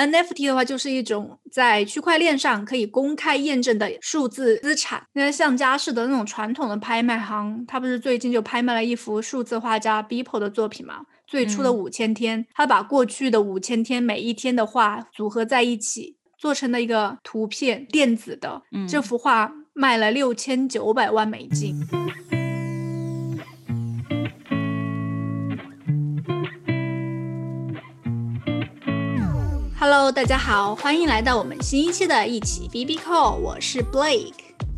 NFT 的话，就是一种在区块链上可以公开验证的数字资产。那像佳士得那种传统的拍卖行，它不是最近就拍卖了一幅数字画家 Beeple 的作品吗？最初的五千天，他把过去的五千天每一天的画组合在一起，做成了一个图片，电子的。这幅画卖了六千九百万美金。Hello，大家好，欢迎来到我们新一期的一起 B B Call，我是 Blake，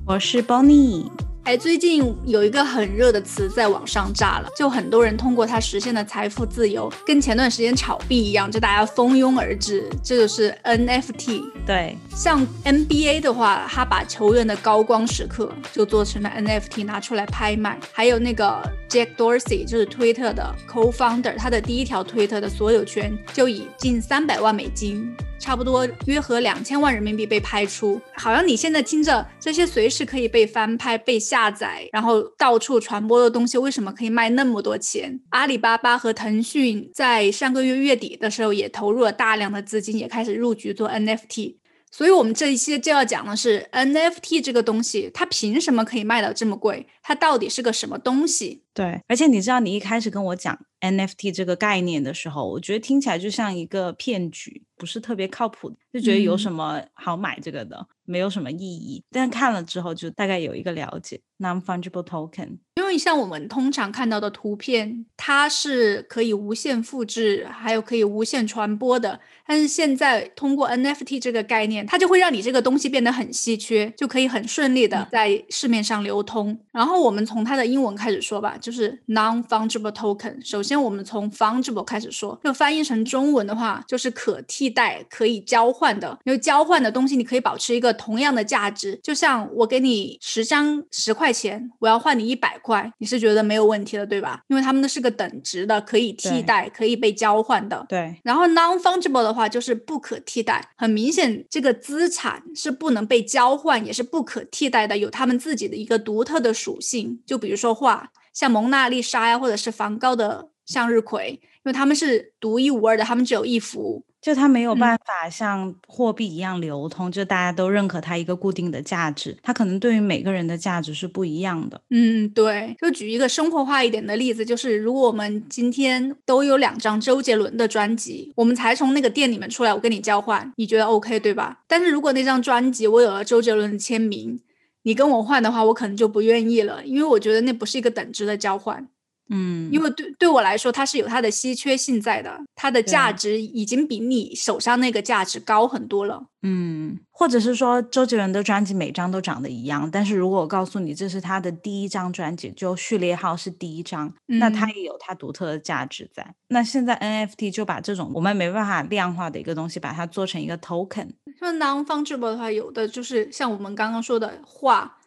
我是 Bonnie。哎，最近有一个很热的词在网上炸了，就很多人通过它实现了财富自由，跟前段时间炒币一样，就大家蜂拥而至。这就是 NFT。对，像 NBA 的话，他把球员的高光时刻就做成了 NFT，拿出来拍卖。还有那个 Jack Dorsey，就是推特的 co-founder，他的第一条推特的所有权就以近三百万美金。差不多约合两千万人民币被拍出，好像你现在听着这些随时可以被翻拍、被下载，然后到处传播的东西，为什么可以卖那么多钱？阿里巴巴和腾讯在上个月月底的时候也投入了大量的资金，也开始入局做 NFT。所以，我们这一期就要讲的是 NFT 这个东西，它凭什么可以卖到这么贵？它到底是个什么东西？对，而且你知道，你一开始跟我讲 NFT 这个概念的时候，我觉得听起来就像一个骗局，不是特别靠谱，就觉得有什么好买这个的，没有什么意义。但看了之后，就大概有一个了解。Non-fungible token，因为像我们通常看到的图片，它是可以无限复制，还有可以无限传播的。但是现在通过 NFT 这个概念，它就会让你这个东西变得很稀缺，就可以很顺利的在市面上流通。然后我们从它的英文开始说吧，就是 non-fungible token。首先我们从 fungible 开始说，就翻译成中文的话，就是可替代、可以交换的。因为交换的东西，你可以保持一个同样的价值。就像我给你十张十块钱，我要换你一百块，你是觉得没有问题的，对吧？因为他们的是个等值的，可以替代、可以被交换的。对。然后 non-fungible 的。话就是不可替代，很明显，这个资产是不能被交换，也是不可替代的，有他们自己的一个独特的属性。就比如说画，像蒙娜丽莎呀，或者是梵高的向日葵，因为他们是独一无二的，他们只有一幅。就它没有办法像货币一样流通，就大家都认可它一个固定的价值，它可能对于每个人的价值是不一样的。嗯，对。就举一个生活化一点的例子，就是如果我们今天都有两张周杰伦的专辑，我们才从那个店里面出来，我跟你交换，你觉得 OK 对吧？但是如果那张专辑我有了周杰伦的签名，你跟我换的话，我可能就不愿意了，因为我觉得那不是一个等值的交换。嗯，因为对对我来说，它是有它的稀缺性在的，它的价值已经比你手上那个价值高很多了。嗯，或者是说周杰伦的专辑每张都长得一样，但是如果我告诉你这是他的第一张专辑，就序列号是第一张，那它也有它独特的价值在。那现在 NFT 就把这种我们没办法量化的一个东西，把它做成一个 token。那 non-fungible 的话，有的就是像我们刚刚说的画。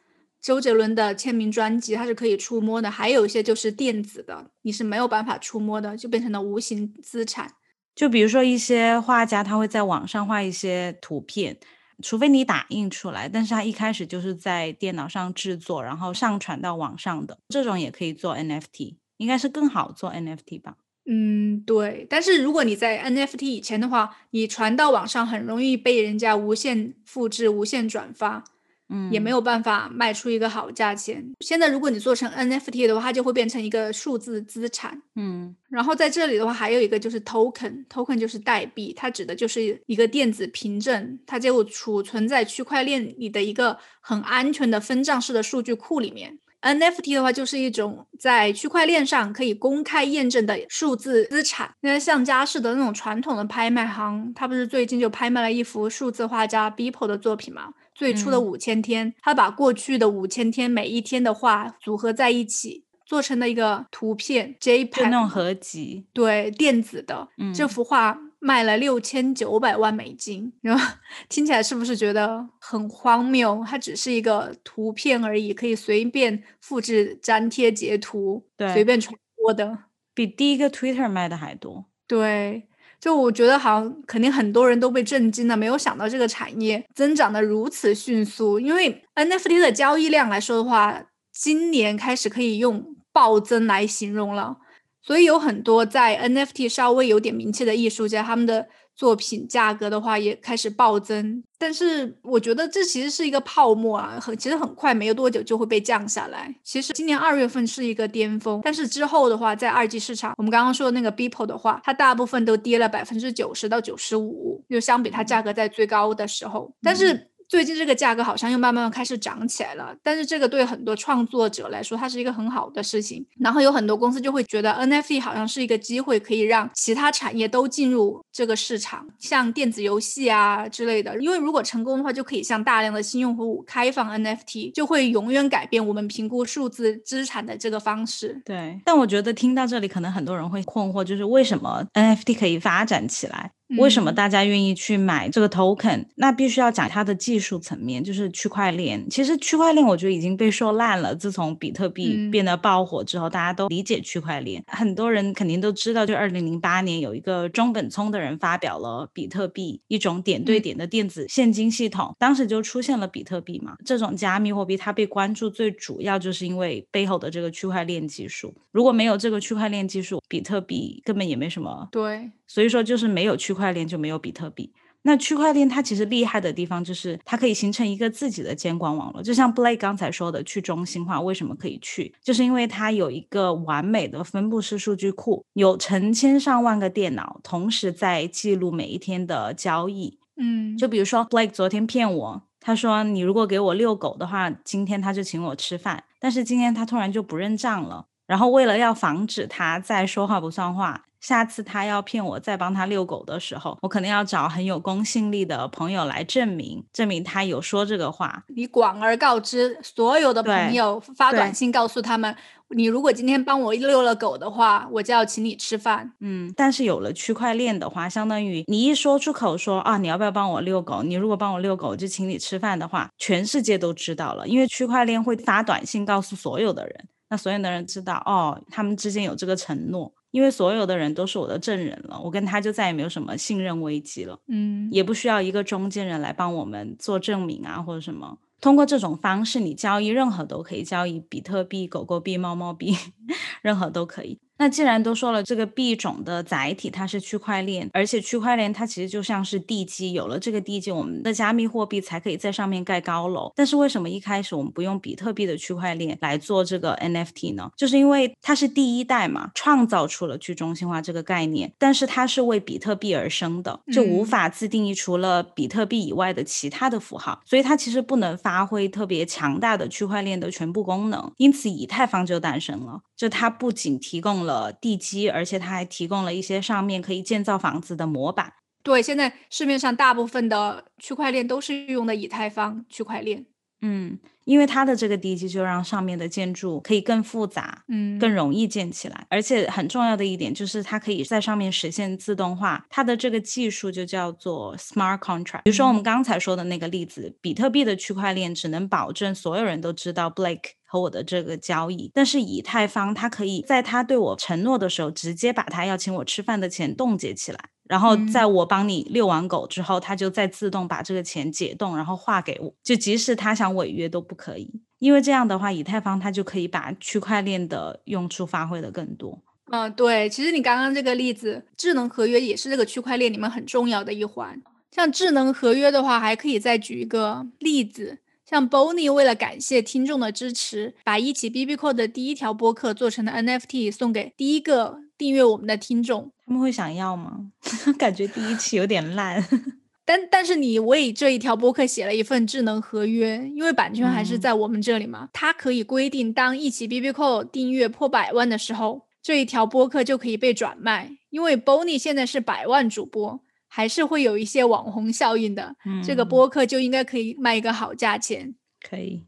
周杰伦的签名专辑，它是可以触摸的；还有一些就是电子的，你是没有办法触摸的，就变成了无形资产。就比如说一些画家，他会在网上画一些图片，除非你打印出来，但是他一开始就是在电脑上制作，然后上传到网上的，这种也可以做 NFT，应该是更好做 NFT 吧？嗯，对。但是如果你在 NFT 以前的话，你传到网上很容易被人家无限复制、无限转发。嗯，也没有办法卖出一个好价钱。现在如果你做成 NFT 的话，它就会变成一个数字资产。嗯，然后在这里的话，还有一个就是 token，token 就是代币，它指的就是一个电子凭证，它就储存在区块链里的一个很安全的分账式的数据库里面。NFT 的话，就是一种在区块链上可以公开验证的数字资产。那像佳士得那种传统的拍卖行，它不是最近就拍卖了一幅数字画家 Beeple 的作品吗？最初的五千天，他把过去的五千天每一天的画组合在一起，做成了一个图片 JPEG 那种合集，对，电子的。这幅画卖了六千九百万美金，然后 听起来是不是觉得很荒谬？它只是一个图片而已，可以随便复制、粘贴、截图，对，随便传播的，比第一个 Twitter 卖的还多。对。就我觉得好像肯定很多人都被震惊了，没有想到这个产业增长的如此迅速。因为 NFT 的交易量来说的话，今年开始可以用暴增来形容了。所以有很多在 NFT 稍微有点名气的艺术家，他们的作品价格的话也开始暴增。但是我觉得这其实是一个泡沫啊，很其实很快没有多久就会被降下来。其实今年二月份是一个巅峰，但是之后的话，在二级市场，我们刚刚说的那个 Beeple 的话，它大部分都跌了百分之九十到九十五，就相比它价格在最高的时候，但是。最近这个价格好像又慢慢开始涨起来了，但是这个对很多创作者来说，它是一个很好的事情。然后有很多公司就会觉得 NFT 好像是一个机会，可以让其他产业都进入这个市场，像电子游戏啊之类的。因为如果成功的话，就可以向大量的新用户开放 NFT，就会永远改变我们评估数字资产的这个方式。对，但我觉得听到这里，可能很多人会困惑，就是为什么 NFT 可以发展起来？为什么大家愿意去买这个 token？那必须要讲它的技术层面，就是区块链。其实区块链我觉得已经被说烂了。自从比特币变得爆火之后，大家都理解区块链。很多人肯定都知道，就二零零八年有一个中本聪的人发表了比特币，一种点对点的电子现金系统，当时就出现了比特币嘛。这种加密货币它被关注最主要就是因为背后的这个区块链技术。如果没有这个区块链技术，比特币根本也没什么。对。所以说，就是没有区块链就没有比特币。那区块链它其实厉害的地方就是它可以形成一个自己的监管网络。就像 Blake 刚才说的，去中心化为什么可以去，就是因为它有一个完美的分布式数据库，有成千上万个电脑同时在记录每一天的交易。嗯，就比如说 Blake 昨天骗我，他说你如果给我遛狗的话，今天他就请我吃饭。但是今天他突然就不认账了。然后为了要防止他再说话不算话。下次他要骗我再帮他遛狗的时候，我可能要找很有公信力的朋友来证明，证明他有说这个话。你广而告之，所有的朋友发短信告诉他们，你如果今天帮我遛了狗的话，我就要请你吃饭。嗯，但是有了区块链的话，相当于你一说出口说啊，你要不要帮我遛狗？你如果帮我遛狗，就请你吃饭的话，全世界都知道了，因为区块链会发短信告诉所有的人，那所有的人知道哦，他们之间有这个承诺。因为所有的人都是我的证人了，我跟他就再也没有什么信任危机了。嗯，也不需要一个中间人来帮我们做证明啊，或者什么。通过这种方式，你交易任何都可以，交易比特币、狗狗币、猫猫币，任何都可以。那既然都说了，这个币种的载体它是区块链，而且区块链它其实就像是地基，有了这个地基，我们的加密货币才可以在上面盖高楼。但是为什么一开始我们不用比特币的区块链来做这个 NFT 呢？就是因为它是第一代嘛，创造出了去中心化这个概念，但是它是为比特币而生的，就无法自定义除了比特币以外的其他的符号，所以它其实不能发挥特别强大的区块链的全部功能。因此，以太坊就诞生了，就它不仅提供了地基，而且它还提供了一些上面可以建造房子的模板。对，现在市面上大部分的区块链都是用的以太坊区块链。嗯，因为它的这个地基就让上面的建筑可以更复杂，嗯，更容易建起来。而且很重要的一点就是它可以在上面实现自动化，它的这个技术就叫做 smart contract。比如说我们刚才说的那个例子，比特币的区块链只能保证所有人都知道 Blake。和我的这个交易，但是以太坊它可以在他对我承诺的时候，直接把他要请我吃饭的钱冻结起来，然后在我帮你遛完狗之后，他就再自动把这个钱解冻，然后划给我，就即使他想违约都不可以，因为这样的话，以太坊它就可以把区块链的用处发挥的更多。嗯，对，其实你刚刚这个例子，智能合约也是这个区块链里面很重要的一环。像智能合约的话，还可以再举一个例子。像 Bonnie 为了感谢听众的支持，把一起 B B Q 的第一条播客做成了 N F T，送给第一个订阅我们的听众。他们会想要吗？感觉第一期有点烂。但但是你为这一条播客写了一份智能合约，因为版权还是在我们这里嘛。它可以规定，当一期 B B Call 订阅破百万的时候，这一条播客就可以被转卖。因为 Bonnie 现在是百万主播。还是会有一些网红效应的，这个播客就应该可以卖一个好价钱。可以，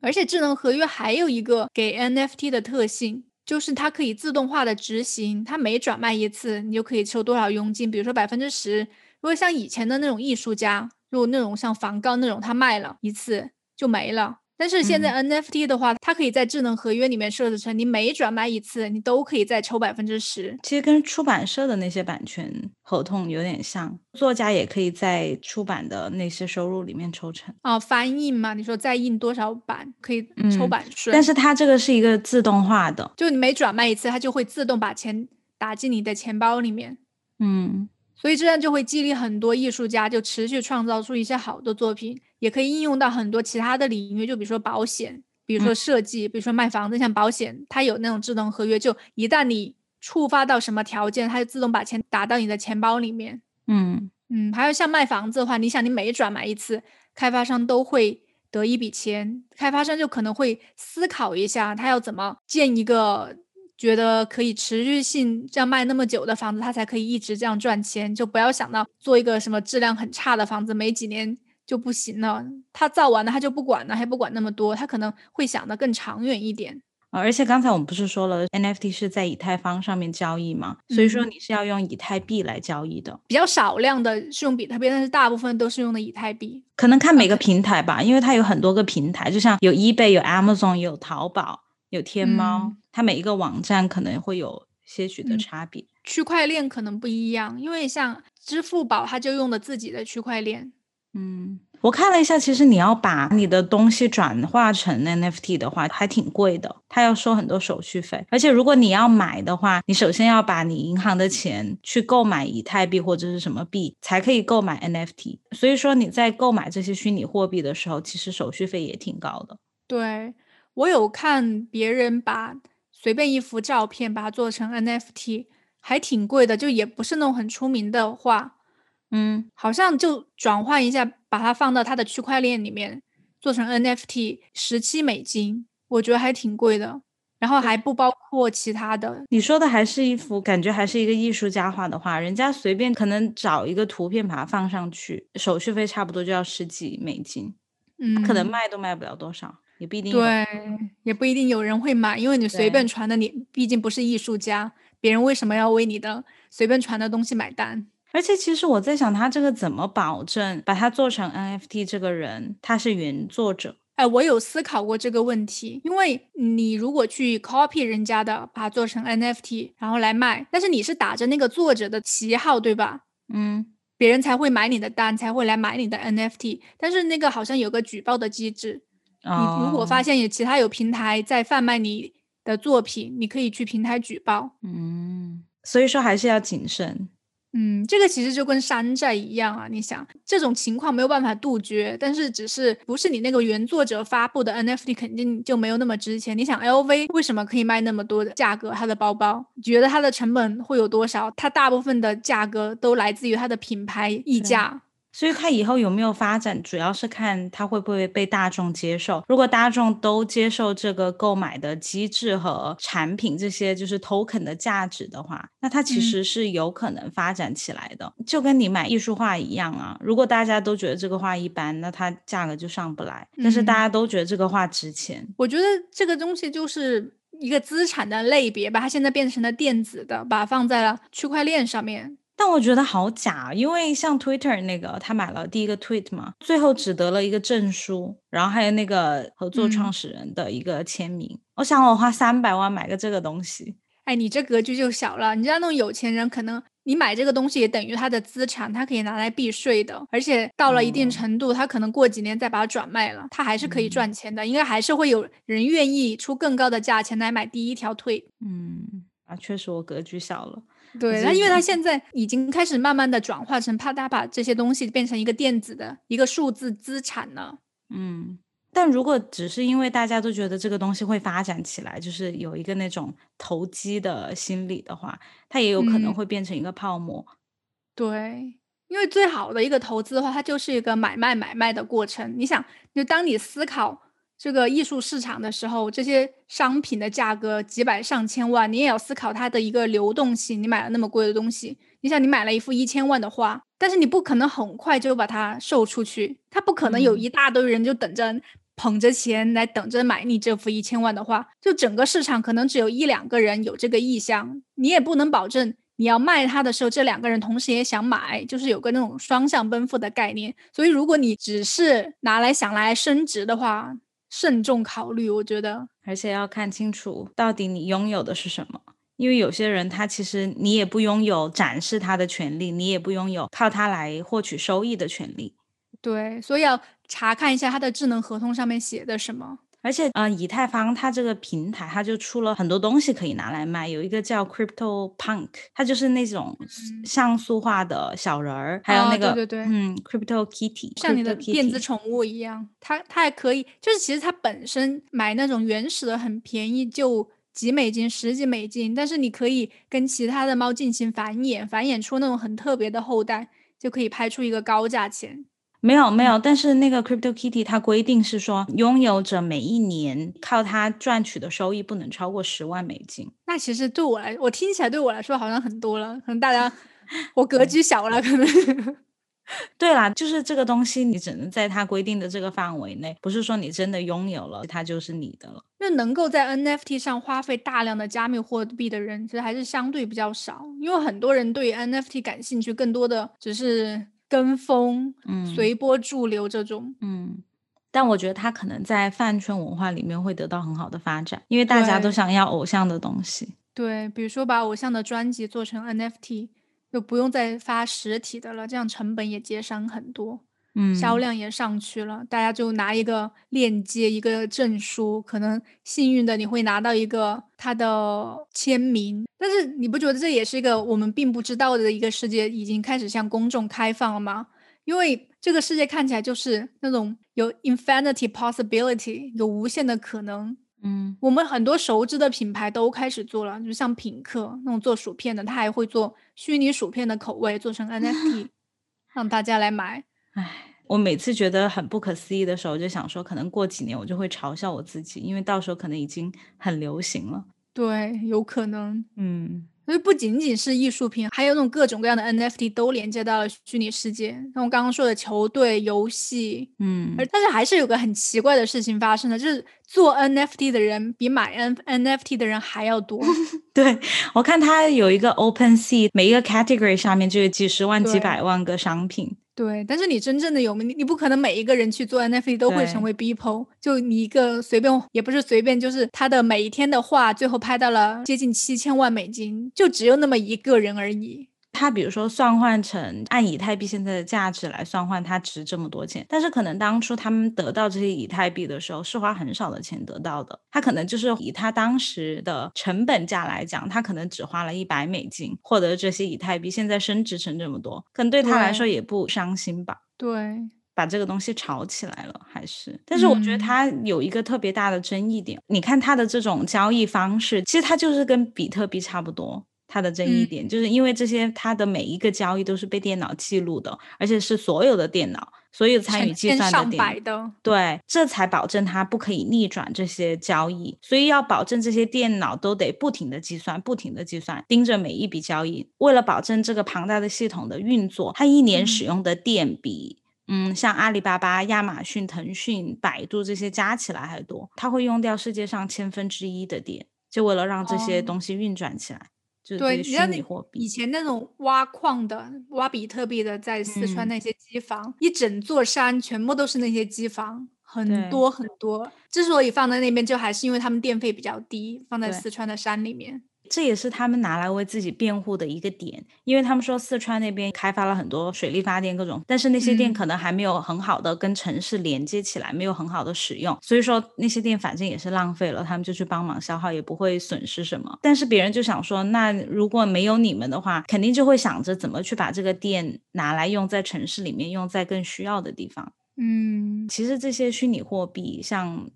而且智能合约还有一个给 NFT 的特性，就是它可以自动化的执行，它每转卖一次，你就可以收多少佣金，比如说百分之十。如果像以前的那种艺术家，如果那种像梵高那种，他卖了一次就没了。但是现在 NFT 的话，它可以在智能合约里面设置成，你每转卖一次，你都可以再抽百分之十。其实跟出版社的那些版权合同有点像，作家也可以在出版的那些收入里面抽成。哦，翻印嘛，你说再印多少版可以抽版税？但是它这个是一个自动化的，就你每转卖一次，它就会自动把钱打进你的钱包里面。嗯。所以这样就会激励很多艺术家就持续创造出一些好的作品，也可以应用到很多其他的领域，就比如说保险，比如说设计，比如说卖房子，像保险它有那种智能合约，就一旦你触发到什么条件，它就自动把钱打到你的钱包里面。嗯嗯，还有像卖房子的话，你想你每转买一次，开发商都会。得一笔钱，开发商就可能会思考一下，他要怎么建一个觉得可以持续性这样卖那么久的房子，他才可以一直这样赚钱。就不要想到做一个什么质量很差的房子，没几年就不行了。他造完了，他就不管了，还不管那么多，他可能会想的更长远一点。而且刚才我们不是说了，NFT 是在以太坊上面交易嘛？所以说你是要用以太币来交易的，比较少量的是用比特币，但是大部分都是用的以太币。可能看每个平台吧，因为它有很多个平台，就像有 eBay、有 Amazon、有淘宝、有天猫，它每一个网站可能会有些许的差别。区块链可能不一样，因为像支付宝，它就用的自己的区块链。嗯。我看了一下，其实你要把你的东西转化成 NFT 的话，还挺贵的，它要收很多手续费。而且如果你要买的话，你首先要把你银行的钱去购买以太币或者是什么币，才可以购买 NFT。所以说你在购买这些虚拟货币的时候，其实手续费也挺高的。对我有看别人把随便一幅照片把它做成 NFT，还挺贵的，就也不是那种很出名的画。嗯，好像就转换一下，把它放到它的区块链里面，做成 NFT，十七美金，我觉得还挺贵的。然后还不包括其他的。你说的还是一幅，感觉还是一个艺术家画的画，人家随便可能找一个图片把它放上去，手续费差不多就要十几美金，嗯，可能卖都卖不了多少，也不一定。对，也不一定有人会买，因为你随便传的，你毕竟不是艺术家，别人为什么要为你的随便传的东西买单？而且其实我在想，他这个怎么保证把它做成 NFT？这个人他是原作者？哎，我有思考过这个问题，因为你如果去 copy 人家的，把它做成 NFT，然后来卖，但是你是打着那个作者的旗号，对吧？嗯，别人才会买你的单，才会来买你的 NFT。但是那个好像有个举报的机制，你如果发现有其他有平台在贩卖你的作品，你可以去平台举报。嗯，所以说还是要谨慎。嗯，这个其实就跟山寨一样啊！你想，这种情况没有办法杜绝，但是只是不是你那个原作者发布的 NFT 肯定就没有那么值钱。你想，LV 为什么可以卖那么多的价格？它的包包，觉得它的成本会有多少？它大部分的价格都来自于它的品牌溢价。所以它以后有没有发展，主要是看它会不会被大众接受。如果大众都接受这个购买的机制和产品这些就是 token 的价值的话，那它其实是有可能发展起来的。就跟你买艺术画一样啊，如果大家都觉得这个画一般，那它价格就上不来。但是大家都觉得这个画值钱，我觉得这个东西就是一个资产的类别，把它现在变成了电子的，把它放在了区块链上面。但我觉得好假，因为像 Twitter 那个，他买了第一个 tweet 嘛，最后只得了一个证书，然后还有那个合作创始人的一个签名。我想我花三百万买个这个东西，哎，你这格局就小了。你知道那种有钱人，可能你买这个东西也等于他的资产，他可以拿来避税的，而且到了一定程度，他可能过几年再把它转卖了，他还是可以赚钱的。应该还是会有人愿意出更高的价钱来买第一条 tweet。嗯，啊，确实我格局小了。对，他因为他现在已经开始慢慢的转化成，怕他把这些东西变成一个电子的一个数字资产了。嗯，但如果只是因为大家都觉得这个东西会发展起来，就是有一个那种投机的心理的话，它也有可能会变成一个泡沫。对，因为最好的一个投资的话，它就是一个买卖买卖的过程。你想，就当你思考。这个艺术市场的时候，这些商品的价格几百上千万，你也要思考它的一个流动性。你买了那么贵的东西，你想你买了一幅一千万的画，但是你不可能很快就把它售出去，它不可能有一大堆人就等着捧着钱来等着买你这幅一千万的画。就整个市场可能只有一两个人有这个意向，你也不能保证你要卖它的时候，这两个人同时也想买，就是有个那种双向奔赴的概念。所以如果你只是拿来想来升值的话，慎重考虑，我觉得，而且要看清楚到底你拥有的是什么，因为有些人他其实你也不拥有展示他的权利，你也不拥有靠他来获取收益的权利。对，所以要查看一下他的智能合同上面写的什么。而且，呃，以太坊它这个平台，它就出了很多东西可以拿来卖。有一个叫 Crypto Punk，它就是那种像素化的小人儿，还有那个对对对，嗯，Crypto Kitty，像你的电子宠物一样。它它还可以，就是其实它本身买那种原始的很便宜，就几美金、十几美金，但是你可以跟其他的猫进行繁衍，繁衍出那种很特别的后代，就可以拍出一个高价钱。没有没有，但是那个 Crypto Kitty 它规定是说，拥有者每一年靠它赚取的收益不能超过十万美金。那其实对我来，我听起来对我来说好像很多了，可能大家 我格局小了，可能。对啦，就是这个东西，你只能在它规定的这个范围内，不是说你真的拥有了它就是你的了。那能够在 NFT 上花费大量的加密货币的人，其实还是相对比较少，因为很多人对 NFT 感兴趣，更多的只是。跟风，嗯，随波逐流这种，嗯，但我觉得他可能在饭圈文化里面会得到很好的发展，因为大家都想要偶像的东西。对，比如说把偶像的专辑做成 NFT，就不用再发实体的了，这样成本也节省很多。销量也上去了，大家就拿一个链接，一个证书，可能幸运的你会拿到一个他的签名。但是你不觉得这也是一个我们并不知道的一个世界，已经开始向公众开放了吗？因为这个世界看起来就是那种有 infinity possibility，有无限的可能。嗯，我们很多熟知的品牌都开始做了，就像品客那种做薯片的，他还会做虚拟薯片的口味，做成 NFT，让大家来买。唉。我每次觉得很不可思议的时候，就想说，可能过几年我就会嘲笑我自己，因为到时候可能已经很流行了。对，有可能。嗯，所以不仅仅是艺术品，还有那种各种各样的 NFT 都连接到了虚拟世界。像我刚刚说的球队、游戏，嗯，而但是还是有个很奇怪的事情发生了，就是做 NFT 的人比买 N NFT 的人还要多。对我看他有一个 Open Sea，每一个 category 上面就有几十万、几百万个商品。对，但是你真正的有你，你不可能每一个人去做 NFT 都会成为 BPO。就你一个随便，也不是随便，就是他的每一天的画，最后拍到了接近七千万美金，就只有那么一个人而已。它比如说算换成按以太币现在的价值来算换，它值这么多钱。但是可能当初他们得到这些以太币的时候，是花很少的钱得到的。他可能就是以他当时的成本价来讲，他可能只花了一百美金获得这些以太币，现在升值成这么多，可能对他来说也不伤心吧？对，把这个东西炒起来了，还是？但是我觉得它有一个特别大的争议点，你看它的这种交易方式，其实它就是跟比特币差不多。它的争议点就是因为这些，它的每一个交易都是被电脑记录的，而且是所有的电脑，所有参与计算的电脑，对，这才保证它不可以逆转这些交易。所以要保证这些电脑都得不停的计算，不停的计算，盯着每一笔交易。为了保证这个庞大的系统的运作，它一年使用的电比，嗯，像阿里巴巴、亚马逊、腾讯、百度这些加起来还多。它会用掉世界上千分之一的电，就为了让这些东西运转起来。对，你像那以前那种挖矿的、挖比特币的，在四川那些机房，一整座山全部都是那些机房，很多很多。之所以放在那边，就还是因为他们电费比较低，放在四川的山里面。这也是他们拿来为自己辩护的一个点，因为他们说四川那边开发了很多水力发电各种，但是那些电可能还没有很好的跟城市连接起来，没有很好的使用，所以说那些电反正也是浪费了，他们就去帮忙消耗，也不会损失什么。但是别人就想说，那如果没有你们的话，肯定就会想着怎么去把这个电拿来用在城市里面，用在更需要的地方。嗯，其实这些虚拟货币像。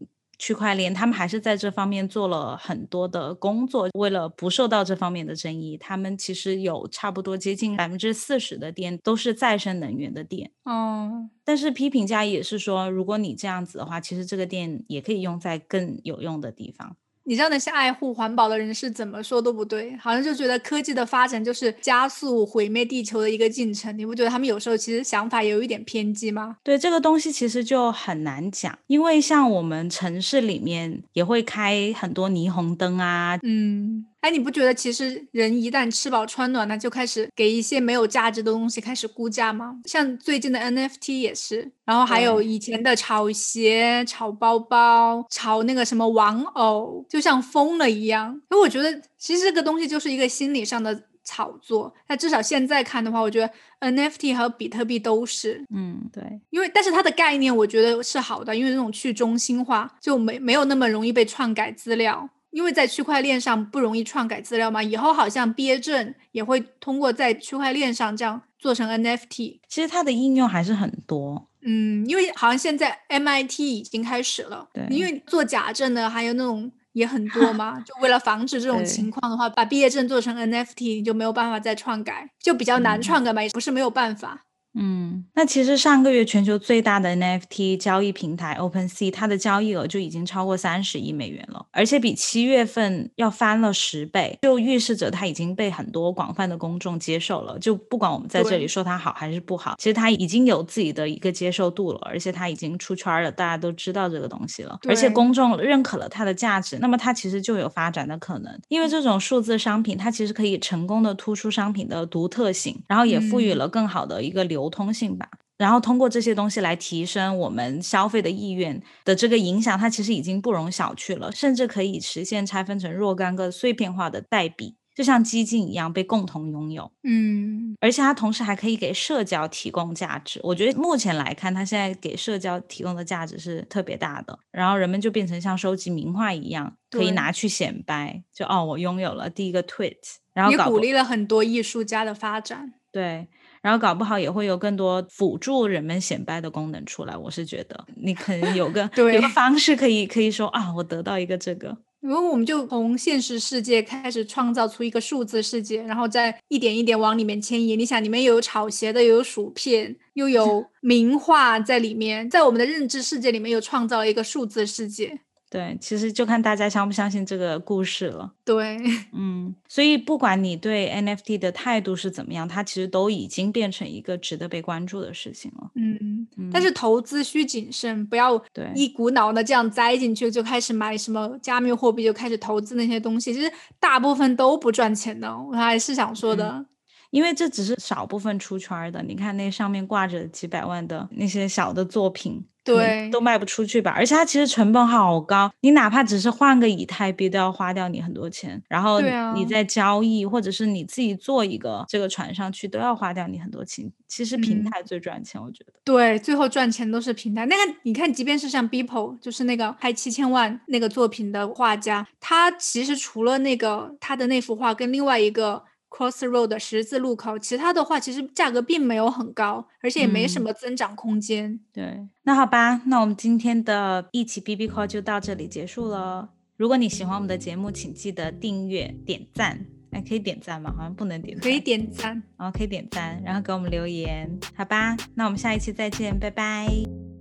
区块链，他们还是在这方面做了很多的工作。为了不受到这方面的争议，他们其实有差不多接近百分之四十的电都是再生能源的电。哦，但是批评家也是说，如果你这样子的话，其实这个电也可以用在更有用的地方。你知道那些爱护环保的人是怎么说都不对，好像就觉得科技的发展就是加速毁灭地球的一个进程。你不觉得他们有时候其实想法有一点偏激吗？对这个东西其实就很难讲，因为像我们城市里面也会开很多霓虹灯啊，嗯。哎，你不觉得其实人一旦吃饱穿暖那，就开始给一些没有价值的东西开始估价吗？像最近的 NFT 也是，然后还有以前的炒鞋、炒包包、炒那个什么玩偶，就像疯了一样。因为我觉得其实这个东西就是一个心理上的。炒作。那至少现在看的话，我觉得 NFT 和比特币都是，嗯，对，因为但是它的概念我觉得是好的，因为这种去中心化就没没有那么容易被篡改资料。因为在区块链上不容易篡改资料嘛，以后好像毕业证也会通过在区块链上这样做成 NFT。其实它的应用还是很多。嗯，因为好像现在 MIT 已经开始了。对。因为做假证的还有那种也很多嘛，就为了防止这种情况的话，把毕业证做成 NFT，你就没有办法再篡改，就比较难篡改嘛，也不是没有办法。嗯，那其实上个月全球最大的 NFT 交易平台 OpenSea，它的交易额就已经超过三十亿美元了，而且比七月份要翻了十倍，就预示着它已经被很多广泛的公众接受了。就不管我们在这里说它好还是不好，其实它已经有自己的一个接受度了，而且它已经出圈了，大家都知道这个东西了，而且公众认可了它的价值，那么它其实就有发展的可能。因为这种数字商品，它其实可以成功的突出商品的独特性，然后也赋予了更好的一个流。流通性吧，然后通过这些东西来提升我们消费的意愿的这个影响，它其实已经不容小觑了，甚至可以实现拆分成若干个碎片化的代币，就像基金一样被共同拥有。嗯，而且它同时还可以给社交提供价值。我觉得目前来看，它现在给社交提供的价值是特别大的。然后人们就变成像收集名画一样，可以拿去显摆，就哦，我拥有了第一个 tweet，然后也鼓励了很多艺术家的发展。对。然后搞不好也会有更多辅助人们显摆的功能出来。我是觉得你可能有个 有个方式可以可以说啊，我得到一个这个。然后我们就从现实世界开始创造出一个数字世界，然后再一点一点往里面迁移。你想，里面有炒鞋的，又有薯片，又有 名画在里面，在我们的认知世界里面又创造了一个数字世界。对，其实就看大家相不相信这个故事了。对，嗯，所以不管你对 NFT 的态度是怎么样，它其实都已经变成一个值得被关注的事情了。嗯，但是投资需谨慎，不要对一股脑的这样栽进去，就开始买什么加密货币，就开始投资那些东西。其实大部分都不赚钱的，我还是想说的。因为这只是少部分出圈的，你看那上面挂着几百万的那些小的作品。对，都卖不出去吧？而且它其实成本好高，你哪怕只是换个以太币，都要花掉你很多钱。然后你在交易，或者是你自己做一个这个传上去，都要花掉你很多钱。其实平台最赚钱，我觉得。对，最后赚钱都是平台。那个你看，即便是像 Beeple，就是那个拍七千万那个作品的画家，他其实除了那个他的那幅画跟另外一个。Crossroad 十字路口，其他的话其实价格并没有很高，而且也没什么增长空间。对，那好吧，那我们今天的一起 B B Call 就到这里结束了。如果你喜欢我们的节目，请记得订阅、点赞。哎，可以点赞吗？好像不能点。可以点赞，然后可以点赞，然后给我们留言，好吧？那我们下一期再见，拜拜。